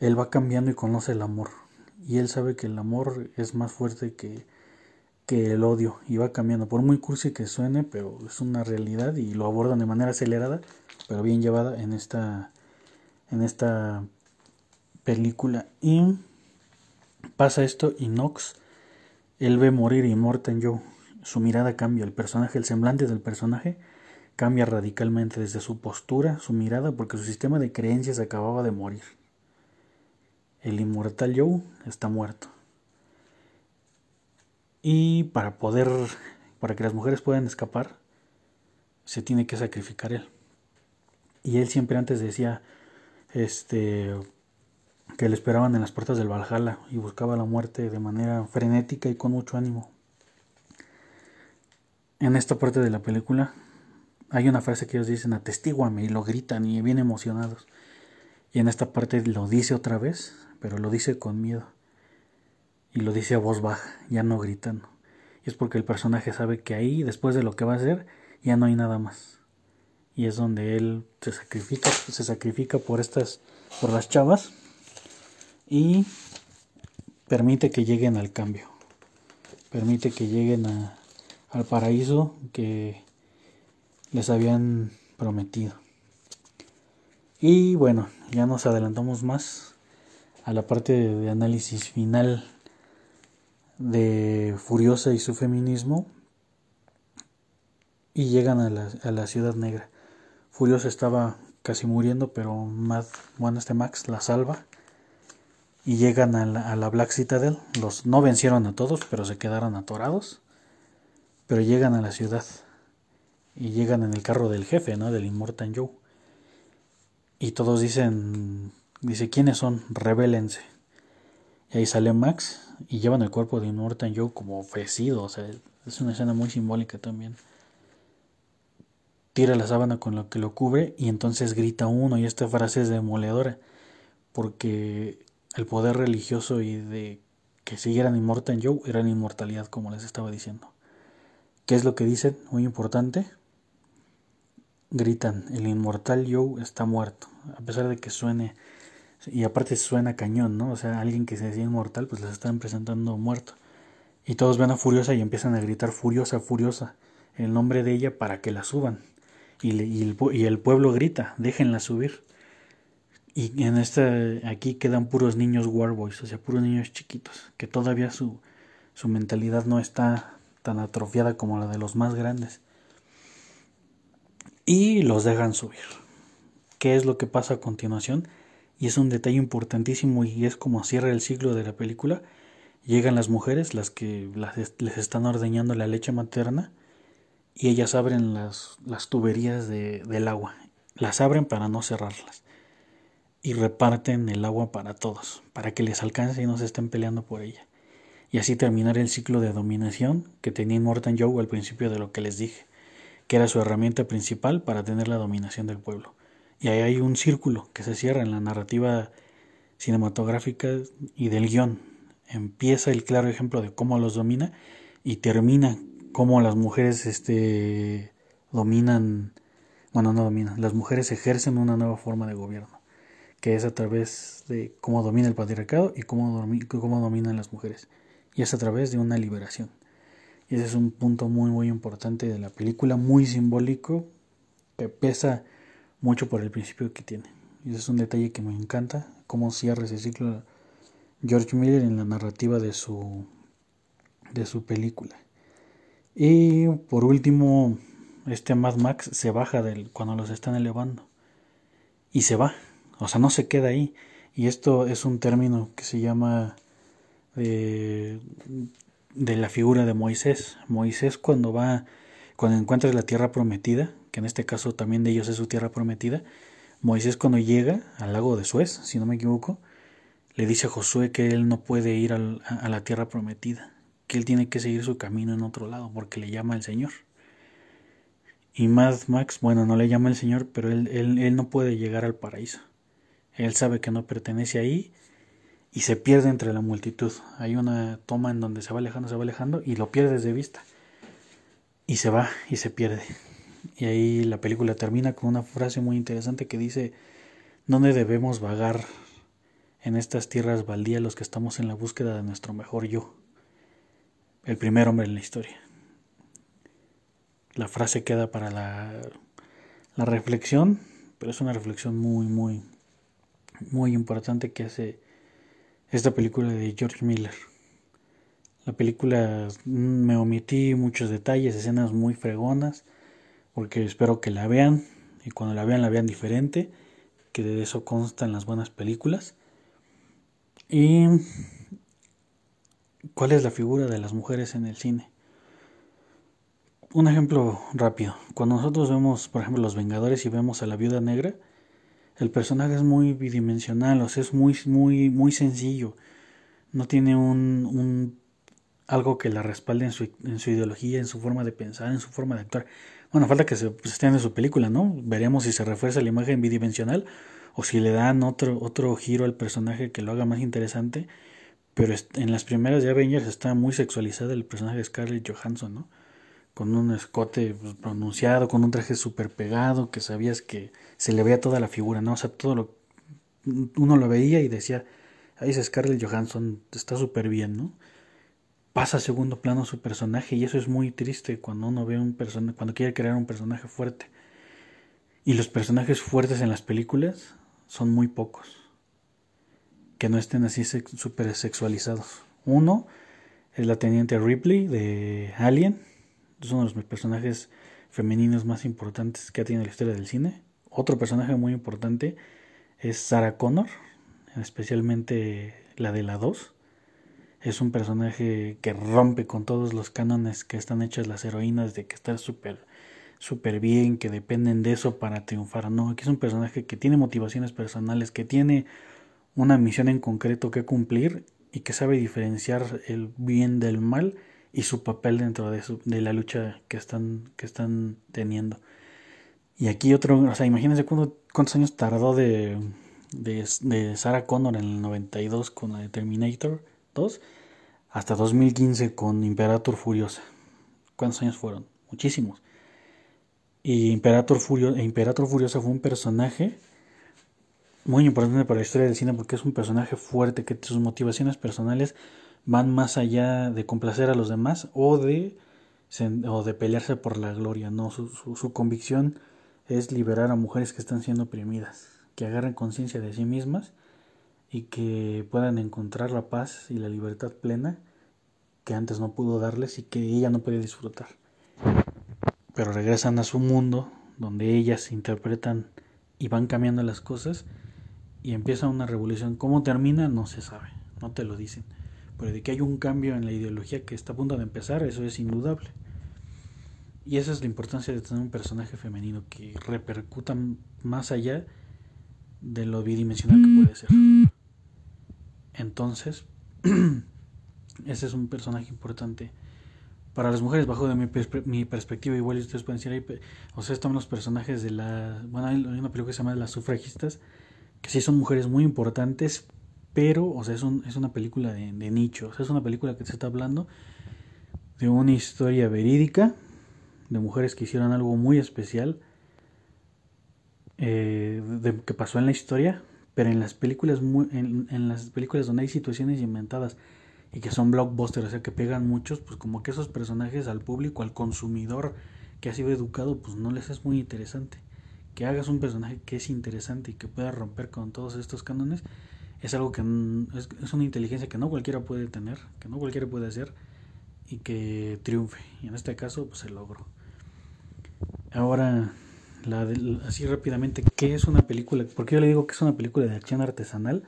él va cambiando y conoce el amor. Y él sabe que el amor es más fuerte que, que el odio y va cambiando. Por muy cursi que suene, pero es una realidad y lo abordan de manera acelerada, pero bien llevada en esta, en esta película. Y pasa esto y Nox, él ve morir y Morten Joe. Su mirada cambia, el personaje, el semblante del personaje cambia radicalmente desde su postura, su mirada, porque su sistema de creencias acababa de morir. El inmortal Joe está muerto. Y para poder, para que las mujeres puedan escapar, se tiene que sacrificar él. Y él siempre antes decía, este, que le esperaban en las puertas del Valhalla y buscaba la muerte de manera frenética y con mucho ánimo. En esta parte de la película hay una frase que ellos dicen atestíguame y lo gritan y bien emocionados. Y en esta parte lo dice otra vez, pero lo dice con miedo. Y lo dice a voz baja, ya no gritando. Y es porque el personaje sabe que ahí, después de lo que va a hacer, ya no hay nada más. Y es donde él se sacrifica, se sacrifica por estas, por las chavas y permite que lleguen al cambio, permite que lleguen al paraíso que les habían prometido. Y bueno, ya nos adelantamos más a la parte de análisis final de Furiosa y su feminismo y llegan a la, a la ciudad negra. Furiosa estaba casi muriendo, pero Mad, bueno, este Max la salva y llegan a la, Black Citadel. Los no vencieron a todos, pero se quedaron atorados. Pero llegan a la ciudad y llegan en el carro del jefe, ¿no? Del Immortal Joe. Y todos dicen, dice, ¿quiénes son? Rebélense. Y ahí sale Max y llevan el cuerpo de Immortal Joe como ofrecido, o sea, es una escena muy simbólica también. Tira la sábana con lo que lo cubre y entonces grita uno y esta frase es demoledora porque el poder religioso y de que siguieran Immortal Joe eran inmortalidad, como les estaba diciendo. ¿Qué es lo que dicen? Muy importante. Gritan, el inmortal Joe está muerto, a pesar de que suene, y aparte suena cañón, ¿no? O sea, alguien que se decía inmortal, pues les están presentando muerto. Y todos ven a Furiosa y empiezan a gritar, Furiosa, Furiosa, el nombre de ella para que la suban. Y, y, el, y el pueblo grita, déjenla subir. Y en este, aquí quedan puros niños Warboys, o sea, puros niños chiquitos, que todavía su, su mentalidad no está tan atrofiada como la de los más grandes. Y los dejan subir. ¿Qué es lo que pasa a continuación? Y es un detalle importantísimo y es como cierra el ciclo de la película. Llegan las mujeres, las que les están ordeñando la leche materna, y ellas abren las, las tuberías de, del agua. Las abren para no cerrarlas y reparten el agua para todos, para que les alcance y no se estén peleando por ella. Y así terminar el ciclo de dominación que tenía Morton Joe al principio de lo que les dije, que era su herramienta principal para tener la dominación del pueblo. Y ahí hay un círculo que se cierra en la narrativa cinematográfica y del guion. Empieza el claro ejemplo de cómo los domina y termina cómo las mujeres este, dominan, bueno, no dominan, las mujeres ejercen una nueva forma de gobierno que es a través de cómo domina el patriarcado y cómo, cómo dominan las mujeres. Y es a través de una liberación. Y ese es un punto muy, muy importante de la película, muy simbólico, que pesa mucho por el principio que tiene. Y ese es un detalle que me encanta, cómo cierra ese ciclo George Miller en la narrativa de su, de su película. Y por último, este Mad Max se baja del, cuando los están elevando. Y se va, o sea, no se queda ahí. Y esto es un término que se llama de, de la figura de Moisés. Moisés cuando va, cuando encuentra la tierra prometida, que en este caso también de ellos es su tierra prometida, Moisés cuando llega al lago de Suez, si no me equivoco, le dice a Josué que él no puede ir a la tierra prometida, que él tiene que seguir su camino en otro lado porque le llama el Señor. Y Mad Max, bueno, no le llama el Señor, pero él, él, él no puede llegar al paraíso. Él sabe que no pertenece ahí y se pierde entre la multitud. Hay una toma en donde se va alejando, se va alejando y lo pierdes de vista. Y se va y se pierde. Y ahí la película termina con una frase muy interesante que dice, ¿dónde debemos vagar en estas tierras baldías los que estamos en la búsqueda de nuestro mejor yo? El primer hombre en la historia. La frase queda para la, la reflexión, pero es una reflexión muy, muy, muy importante que hace esta película de George Miller. La película mm, me omití muchos detalles, escenas muy fregonas, porque espero que la vean y cuando la vean la vean diferente, que de eso constan las buenas películas. Y cuál es la figura de las mujeres en el cine. Un ejemplo rápido. Cuando nosotros vemos, por ejemplo, Los Vengadores y vemos a la Viuda Negra, el personaje es muy bidimensional, o sea, es muy, muy, muy sencillo. No tiene un, un algo que la respalde en su, en su ideología, en su forma de pensar, en su forma de actuar. Bueno, falta que se pues, en su película, ¿no? Veremos si se refuerza la imagen bidimensional o si le dan otro, otro giro al personaje que lo haga más interesante. Pero en las primeras de Avengers está muy sexualizada el personaje de Scarlett Johansson, ¿no? Con un escote pues, pronunciado, con un traje súper pegado, que sabías que se le veía toda la figura, ¿no? O sea, todo lo. Uno lo veía y decía, ahí es Scarlett Johansson, está súper bien, ¿no? pasa a segundo plano su personaje y eso es muy triste cuando uno ve un personaje, cuando quiere crear un personaje fuerte. Y los personajes fuertes en las películas son muy pocos. Que no estén así súper sexualizados. Uno es la teniente Ripley de Alien. Es uno de los personajes femeninos más importantes que ha tenido la historia del cine. Otro personaje muy importante es Sarah Connor, especialmente la de la 2 es un personaje que rompe con todos los cánones que están hechas las heroínas de que estar súper súper bien, que dependen de eso para triunfar. No, aquí es un personaje que tiene motivaciones personales, que tiene una misión en concreto que cumplir y que sabe diferenciar el bien del mal y su papel dentro de, su, de la lucha que están, que están teniendo. Y aquí otro, o sea, imagínense cuántos años tardó de, de, Sarah Connor en el 92 con la de Terminator hasta 2015 con Imperator Furiosa. ¿Cuántos años fueron? Muchísimos. Y Imperator, Furio, Imperator Furiosa fue un personaje muy importante para la historia del cine porque es un personaje fuerte que sus motivaciones personales van más allá de complacer a los demás o de, o de pelearse por la gloria. No, su, su convicción es liberar a mujeres que están siendo oprimidas, que agarren conciencia de sí mismas y que puedan encontrar la paz y la libertad plena que antes no pudo darles y que ella no puede disfrutar. Pero regresan a su mundo donde ellas interpretan y van cambiando las cosas y empieza una revolución. ¿Cómo termina? No se sabe, no te lo dicen. Pero de que hay un cambio en la ideología que está a punto de empezar, eso es indudable. Y esa es la importancia de tener un personaje femenino que repercuta más allá de lo bidimensional que puede ser. Entonces, (clears throat) ese es un personaje importante para las mujeres bajo de mi, mi perspectiva. Igual ustedes pueden decir, o sea, están los personajes de la... Bueno, hay una película que se llama Las sufragistas, que sí son mujeres muy importantes, pero, o sea, es, un, es una película de, nicho. O sea, es una película que se está hablando de una historia verídica, de mujeres que hicieron algo muy especial, eh, de, que pasó en la historia, pero en las películas en, en, las películas donde hay situaciones inventadas y que son blockbusters, o sea que pegan muchos, pues como que esos personajes al público, al consumidor que ha sido educado, pues no les es muy interesante. Que hagas un personaje que es interesante y que pueda romper con todos estos cánones, es algo que es, es una inteligencia que no cualquiera puede tener, que no cualquiera puede hacer y que triunfe. Y en este caso, pues se logró. Ahora, así rápidamente, ¿qué es una película? Porque yo le digo que es una película de acción artesanal.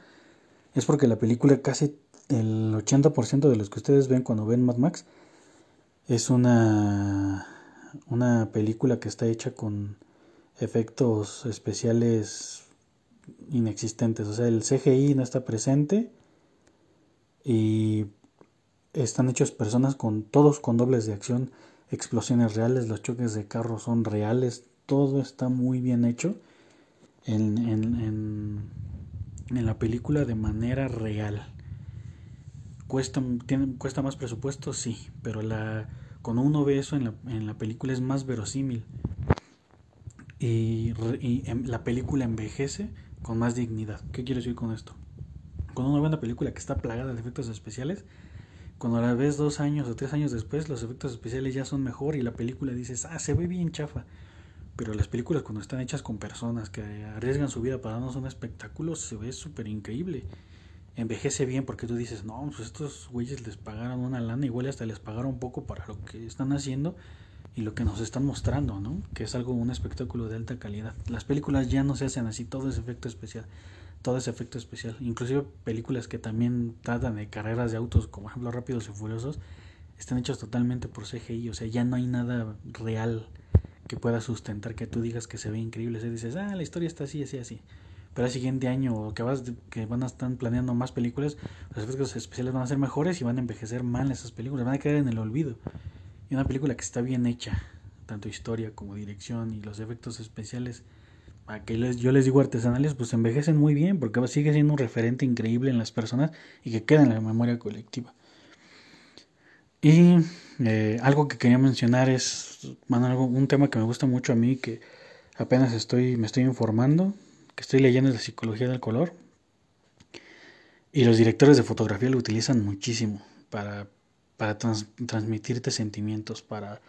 es porque la película casi el 80% de los que ustedes ven cuando ven Mad Max es una, una película que está hecha con efectos especiales inexistentes. O sea, el CGI no está presente y están hechos personas con todos con dobles de acción, explosiones reales, los choques de carros son reales, todo está muy bien hecho en, en, en, la película de manera real. Cuesta, cuesta más presupuesto, sí, pero la, cuando uno ve eso en la, en la película es más verosímil. Y, y em, la película envejece con más dignidad. ¿Qué quiero decir con esto? Ve una película que está plagada de efectos especiales, cuando la ves dos años o tres años después, los efectos especiales ya son mejor y la película dices, ah, se ve bien chafa. Pero las películas cuando están hechas con personas que arriesgan su vida para darnos un espectáculo, se ve súper increíble. Envejece bien porque tú dices, no, pues estos güeyes les pagaron una lana, igual hasta les pagaron poco para lo que están haciendo y lo que nos están mostrando, ¿no? Que es algo, un espectáculo de alta calidad. Las películas ya no se hacen así, todo es efecto especial, todo es efecto especial. Inclusive películas que también tratan de carreras de autos, como por ejemplo Rápidos y Furiosos, están hechas totalmente por CGI, o sea, ya no hay nada real que pueda sustentar que tú digas que se ve increíble. O dices, ah, la historia está así, así, así. Pero el siguiente año o que, vas, que van a estar planeando más películas, los efectos especiales van a ser mejores y van a envejecer mal esas películas, van a quedar en el olvido. Y una película que está bien hecha, tanto historia como dirección y los efectos especiales, a que les, yo les digo artesanales, pues envejecen muy bien porque sigue siendo un referente increíble en las personas y que queda en la memoria colectiva. Y eh, algo que quería mencionar es algo, un tema que me gusta mucho a mí, que apenas estoy, me estoy informando, que estoy leyendo la psicología del color. Y los directores de fotografía lo utilizan muchísimo para para transmitirte sentimientos, para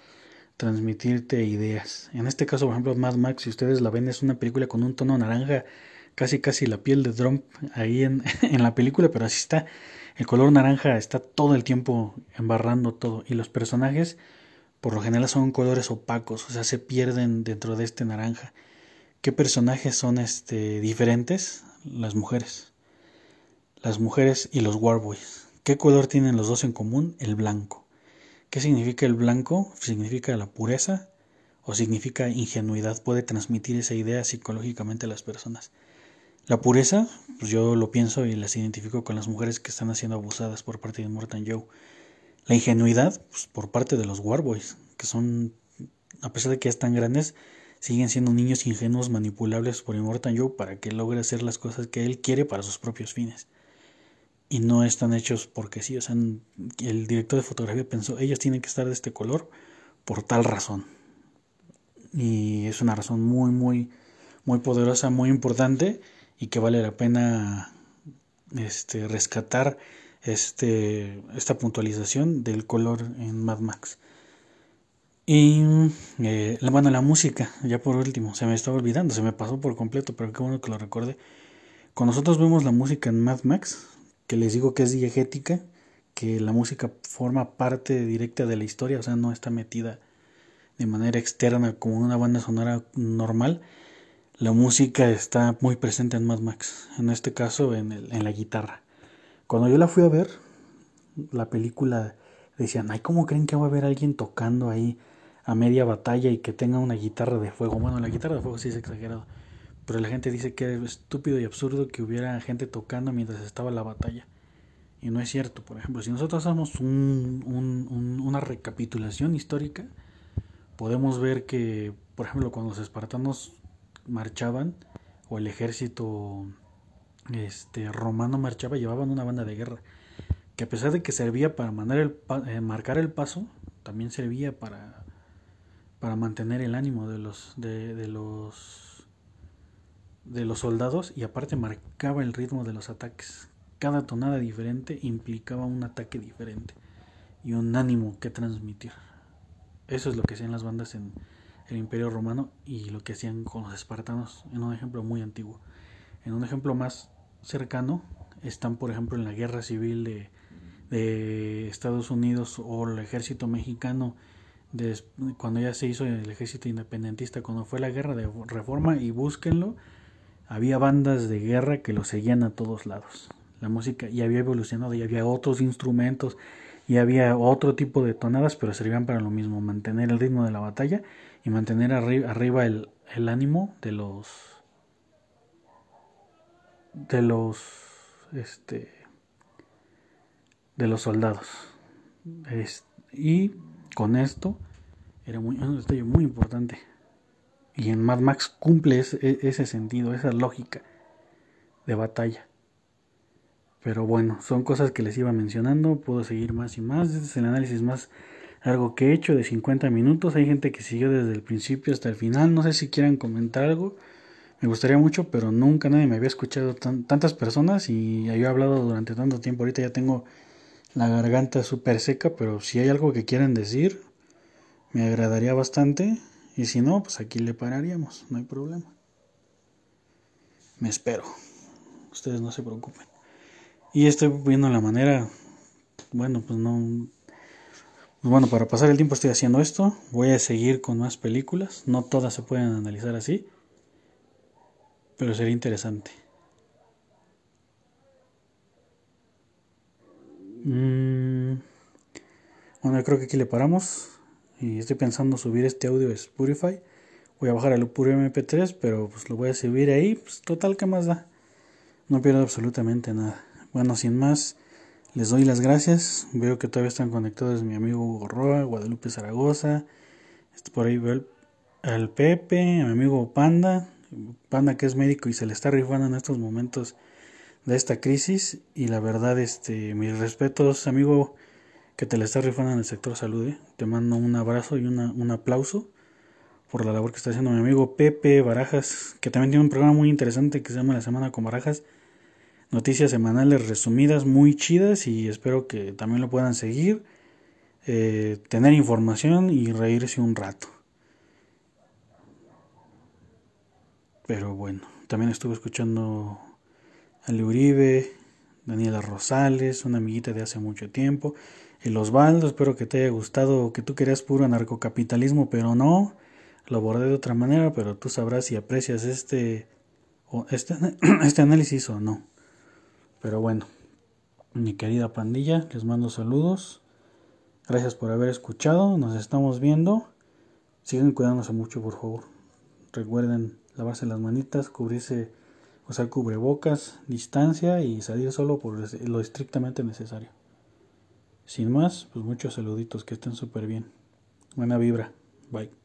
transmitirte ideas. En este caso, por ejemplo, Mad Max, si ustedes la ven, es una película con un tono naranja, casi casi la piel de Trump ahí en, (laughs) en la película, pero así está. El color naranja está todo el tiempo embarrando todo. Y los personajes, por lo general, son colores opacos, o sea, se pierden dentro de este naranja. ¿Qué personajes son este, diferentes? Las mujeres. Las mujeres y los Warboys. ¿Qué color tienen los dos en común? El blanco. ¿Qué significa el blanco? ¿Significa la pureza o significa ingenuidad? Puede transmitir esa idea psicológicamente a las personas. La pureza, pues yo lo pienso y las identifico con las mujeres que están siendo abusadas por parte de Morton Joe. La ingenuidad, pues por parte de los Warboys, que son, a pesar de que ya están grandes, siguen siendo niños ingenuos manipulables por Immortan Joe para que logre hacer las cosas que él quiere para sus propios fines y no están hechos porque sí, o sea, el director de fotografía pensó, ellos tienen que estar de este color por tal razón. Y es una razón muy, muy, muy poderosa, muy importante y que vale la pena este, rescatar este, esta puntualización del color en Mad Max. Y eh, bueno, la música, ya por último, se me estaba olvidando, se me pasó por completo, pero qué bueno que lo recuerde. Cuando nosotros vemos la música en Mad Max, que les digo que es diegética, que la música forma parte directa de la historia, o sea, no está metida de manera externa como una banda sonora normal. La música está muy presente en Mad Max, en este caso en, el, en la guitarra. Cuando yo la fui a ver, la película decían, ay, ¿cómo creen que va a haber alguien tocando ahí a media batalla y que tenga una guitarra de fuego? Bueno, la guitarra de fuego sí es exagerado. Pero la gente dice que es estúpido y absurdo que hubiera gente tocando mientras estaba la batalla. Y no es cierto. Por ejemplo, si nosotros hacemos una recapitulación histórica, podemos ver que, por ejemplo, cuando los espartanos marchaban, o el ejército este, romano marchaba, llevaban una banda de guerra, que a pesar de que servía para el, eh, marcar el paso, también servía para, para mantener el ánimo de los, de los de los soldados y aparte marcaba el ritmo de los ataques. Cada tonada diferente implicaba un ataque diferente y un ánimo que transmitir. Eso es lo que hacían las bandas en el Imperio Romano y lo que hacían con los espartanos en un ejemplo muy antiguo. En un ejemplo más cercano están, por ejemplo, en la guerra civil de, de Estados Unidos o el ejército mexicano cuando ya se hizo el ejército independentista, cuando fue la guerra de reforma y búsquenlo había bandas de guerra que lo seguían a todos lados. la música y había evolucionado y había otros instrumentos y había otro tipo de tonadas, pero servían para lo mismo, mantener el ritmo de la batalla y mantener arriba el, ánimo de los de los este de los soldados y con esto era muy, un detalle muy importante y en Mad Max cumple ese, ese sentido esa lógica de batalla pero bueno, son cosas que les iba mencionando, puedo seguir más y más. Este es el análisis más largo que he hecho de 50 minutos. Hay gente que siguió desde el principio hasta el final. No sé si quieran comentar algo. Me gustaría mucho, pero nunca nadie me había escuchado tantas personas y yo he hablado durante tanto tiempo. Ahorita ya tengo la garganta súper seca, pero si hay algo que quieran decir, me agradaría bastante. Y si no, pues aquí le pararíamos, no hay problema. Me espero. Ustedes no se preocupen. Y estoy viendo la manera, bueno, pues no... Pues bueno, para pasar el tiempo estoy haciendo esto. Voy a seguir con más películas. No todas se pueden analizar así. Pero sería interesante. Mm, bueno, creo que aquí le paramos. Y estoy pensando subir este audio a Spotify. Voy a bajar al puro MP3, pero pues lo voy a subir ahí. Pues total, ¿qué más da? No pierdo absolutamente nada. Bueno, sin más, les doy las gracias. Veo que todavía están conectados mi amigo Hugo Roa, Guadalupe Zaragoza. Este, por ahí veo al Pepe, a mi amigo Panda. Panda que es médico y se le está rifando en estos momentos de esta crisis. Y la verdad, este, mis respetos, amigo, que te le está rifando en el sector salud. ¿eh? Te mando un abrazo y una, un aplauso por la labor que está haciendo mi amigo Pepe Barajas, que también tiene un programa muy interesante que se llama La Semana con Barajas noticias semanales resumidas muy chidas y espero que también lo puedan seguir, eh, tener información y reírse un rato. Pero bueno, también estuve escuchando a Uribe, Daniela Rosales, una amiguita de hace mucho tiempo, el Osvaldo, espero que te haya gustado, que tú querías puro anarcocapitalismo, pero no, lo abordé de otra manera, pero tú sabrás si aprecias este, este, (clears throat) este análisis o no. Pero bueno, mi querida pandilla, les mando saludos. Gracias por haber escuchado. Nos estamos viendo. Sigan cuidándose mucho, por favor. Recuerden lavarse las manitas, cubrirse, usar cubrebocas, distancia y salir solo por lo estrictamente necesario. Sin más, pues muchos saluditos, que estén súper bien. Buena vibra. Bye.